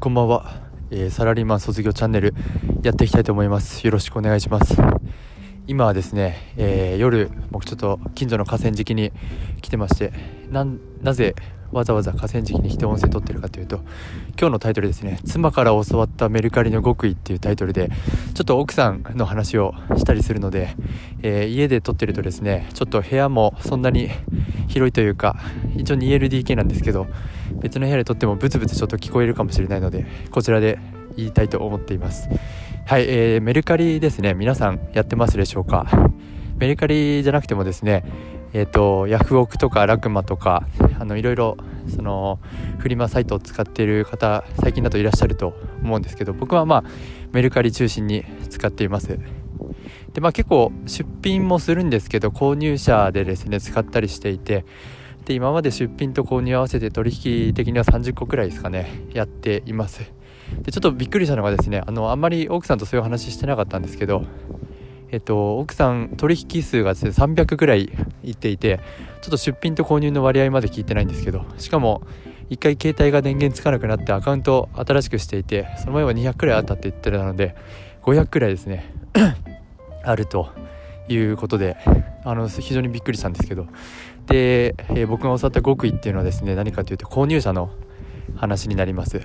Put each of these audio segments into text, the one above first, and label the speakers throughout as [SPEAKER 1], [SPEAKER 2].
[SPEAKER 1] こんばんは、えー、サラリーマン卒業チャンネルやっていきたいと思います。よろしくお願いします。今はですね、えー、夜僕ちょっと近所の河川敷に来てましてなぜわざわざ河川敷に来て音声撮ってるかというと今日のタイトルですね妻から教わったメルカリの極意っていうタイトルでちょっと奥さんの話をしたりするので、えー、家で撮ってるとですねちょっと部屋もそんなに広いというか一応 2LDK なんですけど別の部屋で撮ってもブツブツちょっと聞こえるかもしれないのでこちらで言いたいと思っています。はい、えー、メルカリですね。皆さんやってますでしょうか？メルカリじゃなくてもですねえっ、ー、とヤフオクとかラクマとかあのいろいろそのフリマサイトを使っている方最近だといらっしゃると思うんですけど僕はまあメルカリ中心に使っています。でまあ結構出品もするんですけど購入者でですね使ったりしていてで今まで出品と購入合わせて取引的には30個くらいですかねやっています。でちょっとびっくりしたのがですねあのあんまり奥さんとそういう話してなかったんですけどえっと、奥さん取引数がですね300くらいいっていてちょっと出品と購入の割合まで聞いてないんですけどしかも1回携帯が電源つかなくなってアカウント新しくしていてその前は200くらいあったって言ってたので500くらいですね あるということであの非常にびっくりしたんですけどで、えー、僕が教わった極意っていうのはですね何かというと購入者の話になります。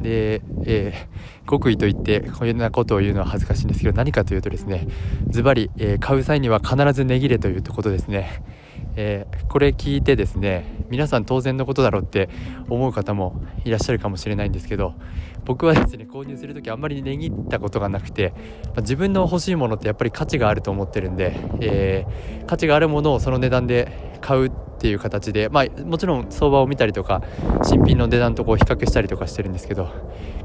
[SPEAKER 1] で、えー、極意といってこういうようなことを言うのは恥ずかしいんですけど何かというとですねズバリ、買う際には必ず値切れということですね。えー、これ聞いてですね皆さん当然のことだろうって思う方もいらっしゃるかもしれないんですけど僕はですね購入する時あんまり値切ったことがなくて、まあ、自分の欲しいものってやっぱり価値があると思ってるんで、えー、価値があるものをその値段で買うっていう形で、まあ、もちろん相場を見たりとか新品の値段とこう比較したりとかしてるんですけど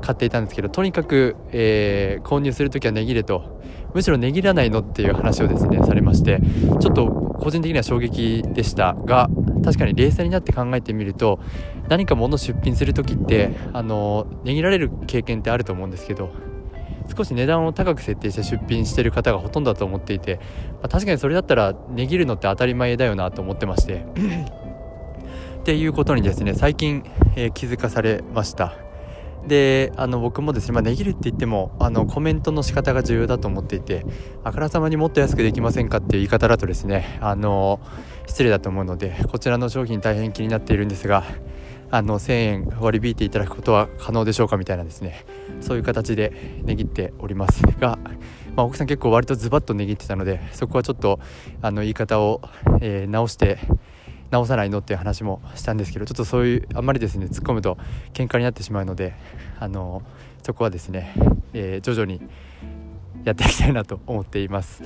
[SPEAKER 1] 買っていたんですけどとにかく、えー、購入する時は値切れとむしろ値切らないのっていう話をですねされましてちょっと個人的には衝撃でしたが確かに冷静になって考えてみると何か物出品する時ってあの値切られる経験ってあると思うんですけど少し値段を高く設定して出品してる方がほとんどだと思っていて、まあ、確かにそれだったら値切るのって当たり前だよなと思ってまして。っていうことにですね最近、えー、気づかされました。であの僕もですね、まあ、値切るって言ってもあのコメントの仕方が重要だと思っていてあからさまにもっと安くできませんかっていう言い方だとですねあの失礼だと思うのでこちらの商品大変気になっているんですがあの1000円割り引いていただくことは可能でしょうかみたいなですねそういう形で値切っておりますが、まあ、奥さん結構割とズバッと値切ってたのでそこはちょっとあの言い方を、えー、直して直さないのっていう話もしたんですけどちょっとそういうあんまりですね突っ込むと喧嘩になってしまうのであのそこはですね、えー、徐々にやっていきたいなと思っています。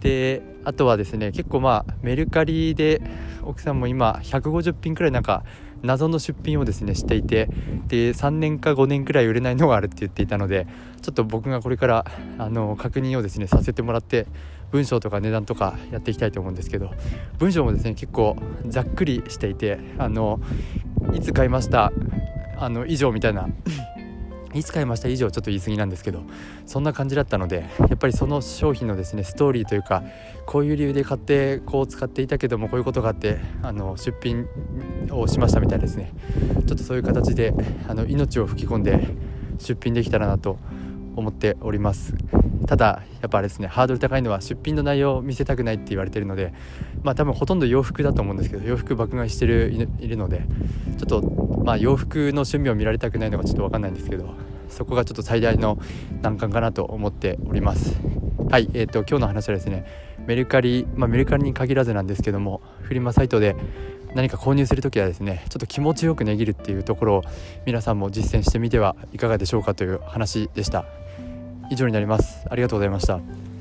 [SPEAKER 1] であとはですね結構まあメルカリで奥さんも今150品くらいなんか謎の出品をですねしていてで3年か5年くらい売れないのがあるって言っていたのでちょっと僕がこれからあの確認をですねさせてもらって文章とか値段とかやっていきたいと思うんですけど文章もですね結構ざっくりしていてあのいつ買いましたあの以上みたいないつ買いました以上ちょっと言い過ぎなんですけどそんな感じだったのでやっぱりその商品のですねストーリーというかこういう理由で買ってこう使っていたけどもこういうことがあってあの出品をしましたみたいですね。ちょっとそういう形であの命を吹き込んで出品できたらなと思っております。ただやっぱあれですねハードル高いのは出品の内容を見せたくないって言われてるのでまあ多分ほとんど洋服だと思うんですけど洋服爆買いしてるいるのでちょっとまあ洋服の趣味を見られたくないのがちょっと分かんないんですけどそこがちょっと最大の難関かなと思っております。はいえーと、今日の話はですねメルカリ、まあ、メルカリに限らずなんですけどもフリマサイトで何か購入する時はですねちょっと気持ちよく値切るっていうところを皆さんも実践してみてはいかがでしょうかという話でした。以上になります。ありがとうございました。